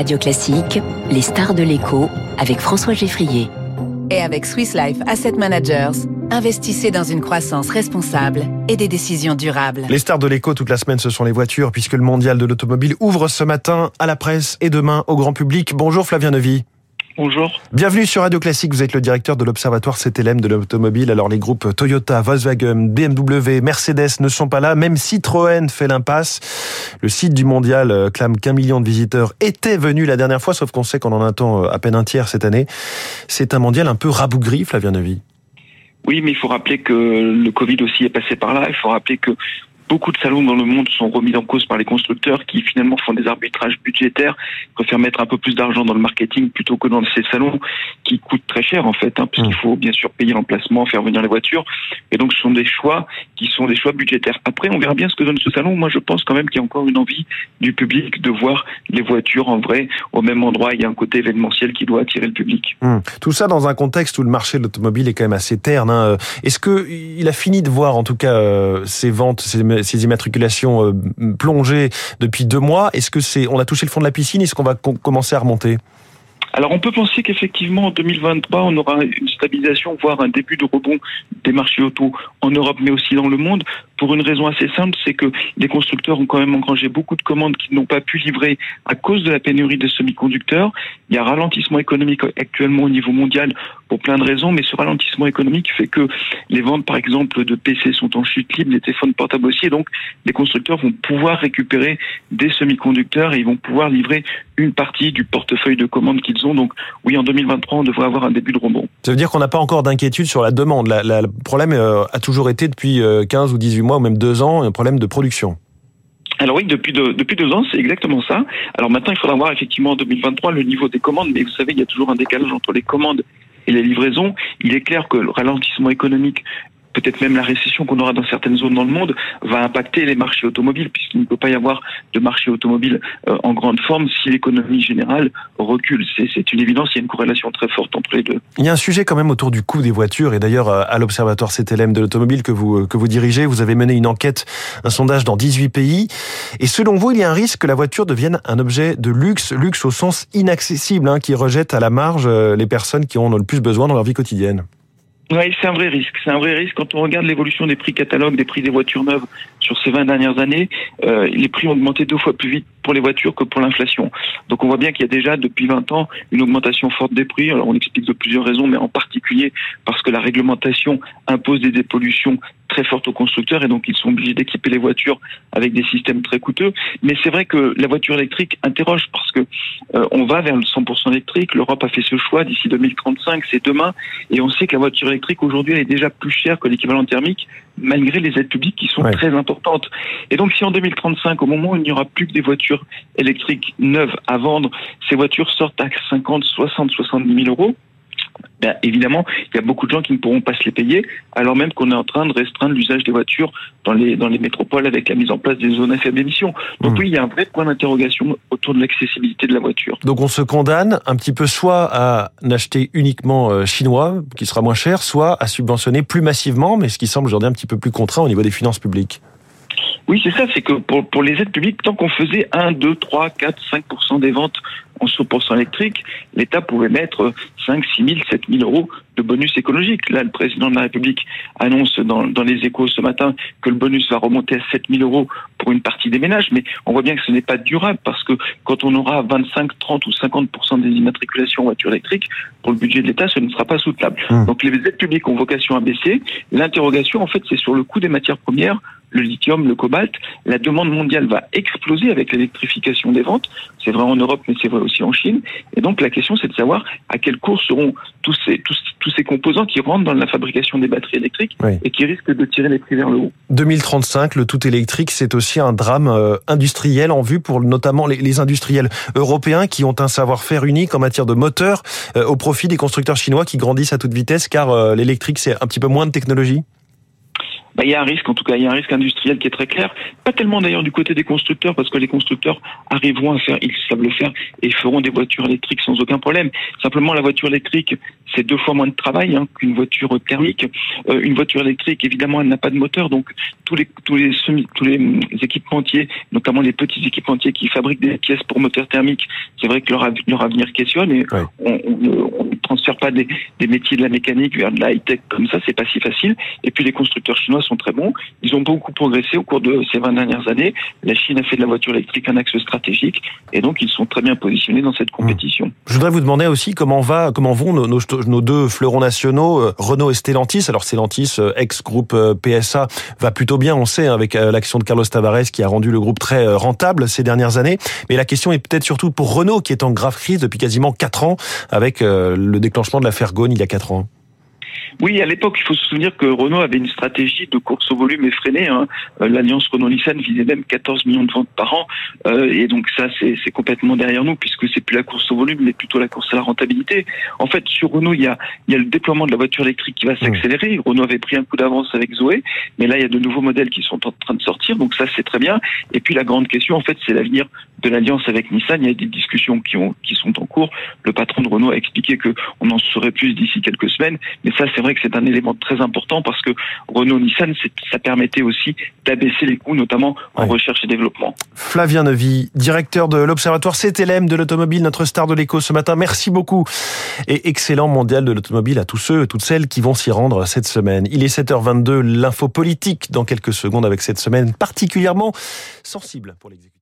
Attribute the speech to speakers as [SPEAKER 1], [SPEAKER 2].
[SPEAKER 1] Radio Classique, les stars de l'écho avec François Geffrier.
[SPEAKER 2] Et avec Swiss Life Asset Managers, investissez dans une croissance responsable et des décisions durables.
[SPEAKER 3] Les stars de l'écho toute la semaine, ce sont les voitures, puisque le mondial de l'automobile ouvre ce matin à la presse et demain au grand public. Bonjour Flavien Nevy.
[SPEAKER 4] Bonjour.
[SPEAKER 3] Bienvenue sur Radio Classique. Vous êtes le directeur de l'Observatoire CTLM de l'automobile. Alors les groupes Toyota, Volkswagen, BMW, Mercedes ne sont pas là. Même Citroën fait l'impasse. Le site du mondial euh, clame qu'un million de visiteurs étaient venus la dernière fois, sauf qu'on sait qu'on en attend euh, à peine un tiers cette année. C'est un mondial un peu rabougri, Flavien Nevy.
[SPEAKER 4] Oui, mais il faut rappeler que le Covid aussi est passé par là. Il faut rappeler que beaucoup de salons dans le monde sont remis en cause par les constructeurs qui finalement font des arbitrages budgétaires, préfèrent mettre un peu plus d'argent dans le marketing plutôt que dans ces salons qui coûtent très cher en fait, hein, puisqu'il mmh. faut bien sûr payer l'emplacement, faire venir les voitures. Et donc ce sont des choix qui sont des choix budgétaires. Après, on verra bien ce que donne ce salon. Moi, je pense quand même qu'il y a encore une envie du public de voir les voitures en vrai au même endroit. Il y a un côté événementiel qui doit attirer le public.
[SPEAKER 3] Mmh. Tout ça dans un contexte où le marché de l'automobile est quand même assez terne. Hein. Est-ce que il a fini de voir en tout cas euh, ces ventes, ces ces immatriculations euh, plongées depuis deux mois? Est-ce que c'est, on a touché le fond de la piscine? Est-ce qu'on va commencer à remonter?
[SPEAKER 4] Alors on peut penser qu'effectivement en 2023 on aura une stabilisation, voire un début de rebond des marchés auto en Europe mais aussi dans le monde pour une raison assez simple, c'est que les constructeurs ont quand même engrangé beaucoup de commandes qui n'ont pas pu livrer à cause de la pénurie de semi-conducteurs. Il y a un ralentissement économique actuellement au niveau mondial pour plein de raisons, mais ce ralentissement économique fait que les ventes, par exemple, de PC sont en chute libre, les téléphones portables aussi, et donc les constructeurs vont pouvoir récupérer des semi-conducteurs et ils vont pouvoir livrer une partie du portefeuille de commandes qu'ils Donc oui, en 2023, on devrait avoir un début de rebond.
[SPEAKER 3] Ça veut dire qu'on n'a pas encore d'inquiétude sur la demande. le problème euh, a toujours été depuis 15 euh, ou 18 mois ou même deux ans, un problème de production.
[SPEAKER 4] Alors oui, depuis deux, depuis deux ans, c'est exactement ça. Alors maintenant, il faudra voir effectivement en 2023 le niveau des commandes, mais vous savez, il y a toujours un décalage entre les commandes et les livraisons. Il est clair que le ralentissement économique peut-être même la récession qu'on aura dans certaines zones dans le monde va impacter les marchés automobiles, puisqu'il ne peut pas y avoir de marché automobile euh, en grande forme si l'économie générale recule. C'est une évidence, il y a une corrélation très forte entre les deux.
[SPEAKER 3] Il y a un sujet quand même autour du coût des voitures, et d'ailleurs euh, à l'Observatoire CTLM de l'automobile que vous, que vous dirigez, vous avez mené une enquête, un sondage dans 18 pays, et selon vous, il y a un risque que la voiture devienne un objet de luxe, luxe au sens inaccessible, hein, qui rejette à la marge euh, les personnes qui en ont le plus besoin dans leur vie quotidienne?
[SPEAKER 4] Oui, c'est un vrai risque. C'est un vrai risque quand on regarde l'évolution des prix catalogues, des prix des voitures neuves sur ces 20 dernières années. Euh, les prix ont augmenté deux fois plus vite pour les voitures que pour l'inflation. Donc on voit bien qu'il y a déjà depuis 20 ans une augmentation forte des prix. Alors on explique de plusieurs raisons, mais en particulier parce que la réglementation impose des dépollutions très fortes aux constructeurs et donc ils sont obligés d'équiper les voitures avec des systèmes très coûteux. Mais c'est vrai que la voiture électrique interroge parce que euh, on va vers le 100% électrique. L'Europe a fait ce choix d'ici 2035, c'est demain, et on sait que la voiture électrique aujourd'hui elle est déjà plus chère que l'équivalent thermique malgré les aides publiques qui sont très importantes. Et donc si en 2035, au moment où il n'y aura plus que des voitures électriques neuves à vendre, ces voitures sortent à 50, 60, 70 000 euros, ben, évidemment, il y a beaucoup de gens qui ne pourront pas se les payer, alors même qu'on est en train de restreindre l'usage des voitures dans les, dans les métropoles avec la mise en place des zones à faible émission. Donc mmh. oui, il y a un vrai point d'interrogation autour de l'accessibilité de la voiture.
[SPEAKER 3] Donc on se condamne un petit peu soit à n'acheter uniquement euh, chinois, qui sera moins cher, soit à subventionner plus massivement, mais ce qui semble aujourd'hui un petit peu plus contraint au niveau des finances publiques.
[SPEAKER 4] Oui, c'est ça, c'est que pour, pour les aides publiques, tant qu'on faisait 1, 2, 3, 4, 5% des ventes en 100% électrique, l'État pouvait mettre 5, 6 000, 7 000 euros de bonus écologique. Là, le président de la République annonce dans, dans les échos ce matin que le bonus va remonter à 7 000 euros pour une partie des ménages, mais on voit bien que ce n'est pas durable parce que quand on aura 25, 30 ou 50% des immatriculations en voitures électriques, pour le budget de l'État, ce ne sera pas soutenable. Mmh. Donc les aides publiques ont vocation à baisser. L'interrogation, en fait, c'est sur le coût des matières premières le lithium, le cobalt, la demande mondiale va exploser avec l'électrification des ventes. C'est vrai en Europe, mais c'est vrai aussi en Chine. Et donc la question, c'est de savoir à quel cours seront tous ces, tous, tous ces composants qui rentrent dans la fabrication des batteries électriques et qui risquent de tirer les prix vers le haut.
[SPEAKER 3] 2035, le tout électrique, c'est aussi un drame euh, industriel en vue pour notamment les, industriels européens qui ont un savoir-faire unique en matière de moteur euh, au profit des constructeurs chinois qui grandissent à toute vitesse car euh, l'électrique, c'est un petit peu moins de technologie?
[SPEAKER 4] Bah, il y a un risque, en tout cas, il y a un risque industriel qui est très clair. Pas tellement d'ailleurs du côté des constructeurs, parce que les constructeurs arriveront à faire, ils savent le faire, et feront des voitures électriques sans aucun problème. Simplement, la voiture électrique, c'est deux fois moins de travail hein, qu'une voiture thermique. Euh, une voiture électrique, évidemment, elle n'a pas de moteur, donc tous les tous les tous les équipementiers, notamment les petits équipementiers qui fabriquent des pièces pour moteurs thermiques, c'est vrai que leur, leur avenir questionne et on, ne transfère pas des, des, métiers de la mécanique vers de la high tech comme ça, c'est pas si facile. Et puis les constructeurs chinois sont très bons, ils ont beaucoup progressé au cours de ces 20 dernières années. La Chine a fait de la voiture électrique un axe stratégique et donc ils sont très bien positionnés dans cette compétition.
[SPEAKER 3] Je voudrais vous demander aussi comment va, comment vont nos, nos, nos deux fleurons nationaux, euh, Renault et Stellantis. Alors Stellantis, euh, ex-groupe euh, PSA, va plutôt bien, on sait, hein, avec l'action de Carlos Tavares qui a rendu le groupe très rentable ces dernières années. Mais la question est peut-être surtout pour Renault qui est en grave crise depuis quasiment 4 ans avec le déclenchement de l'affaire Gaune il y a 4 ans.
[SPEAKER 4] Oui, à l'époque, il faut se souvenir que Renault avait une stratégie de course au volume effrénée. Hein. Euh, l'alliance Renault-Nissan visait même 14 millions de ventes par an. Euh, et donc ça, c'est complètement derrière nous, puisque c'est plus la course au volume, mais plutôt la course à la rentabilité. En fait, sur Renault, il y a, il y a le déploiement de la voiture électrique qui va s'accélérer. Renault avait pris un coup d'avance avec Zoé, mais là, il y a de nouveaux modèles qui sont en train de sortir. Donc ça, c'est très bien. Et puis la grande question, en fait, c'est l'avenir de l'alliance avec Nissan. Il y a des discussions qui, ont, qui sont en cours. Le patron de Renault a expliqué qu'on en saurait plus d'ici quelques semaines. Mais ça, c'est vrai que c'est un élément très important parce que Renault-Nissan, ça permettait aussi d'abaisser les coûts, notamment en recherche et développement.
[SPEAKER 3] Flavien Neuvy, directeur de l'Observatoire CTLM de l'automobile, notre star de l'écho ce matin. Merci beaucoup. Et excellent mondial de l'automobile à tous ceux et toutes celles qui vont s'y rendre cette semaine. Il est 7h22, l'info politique dans quelques secondes avec cette semaine particulièrement sensible pour l'exécutif.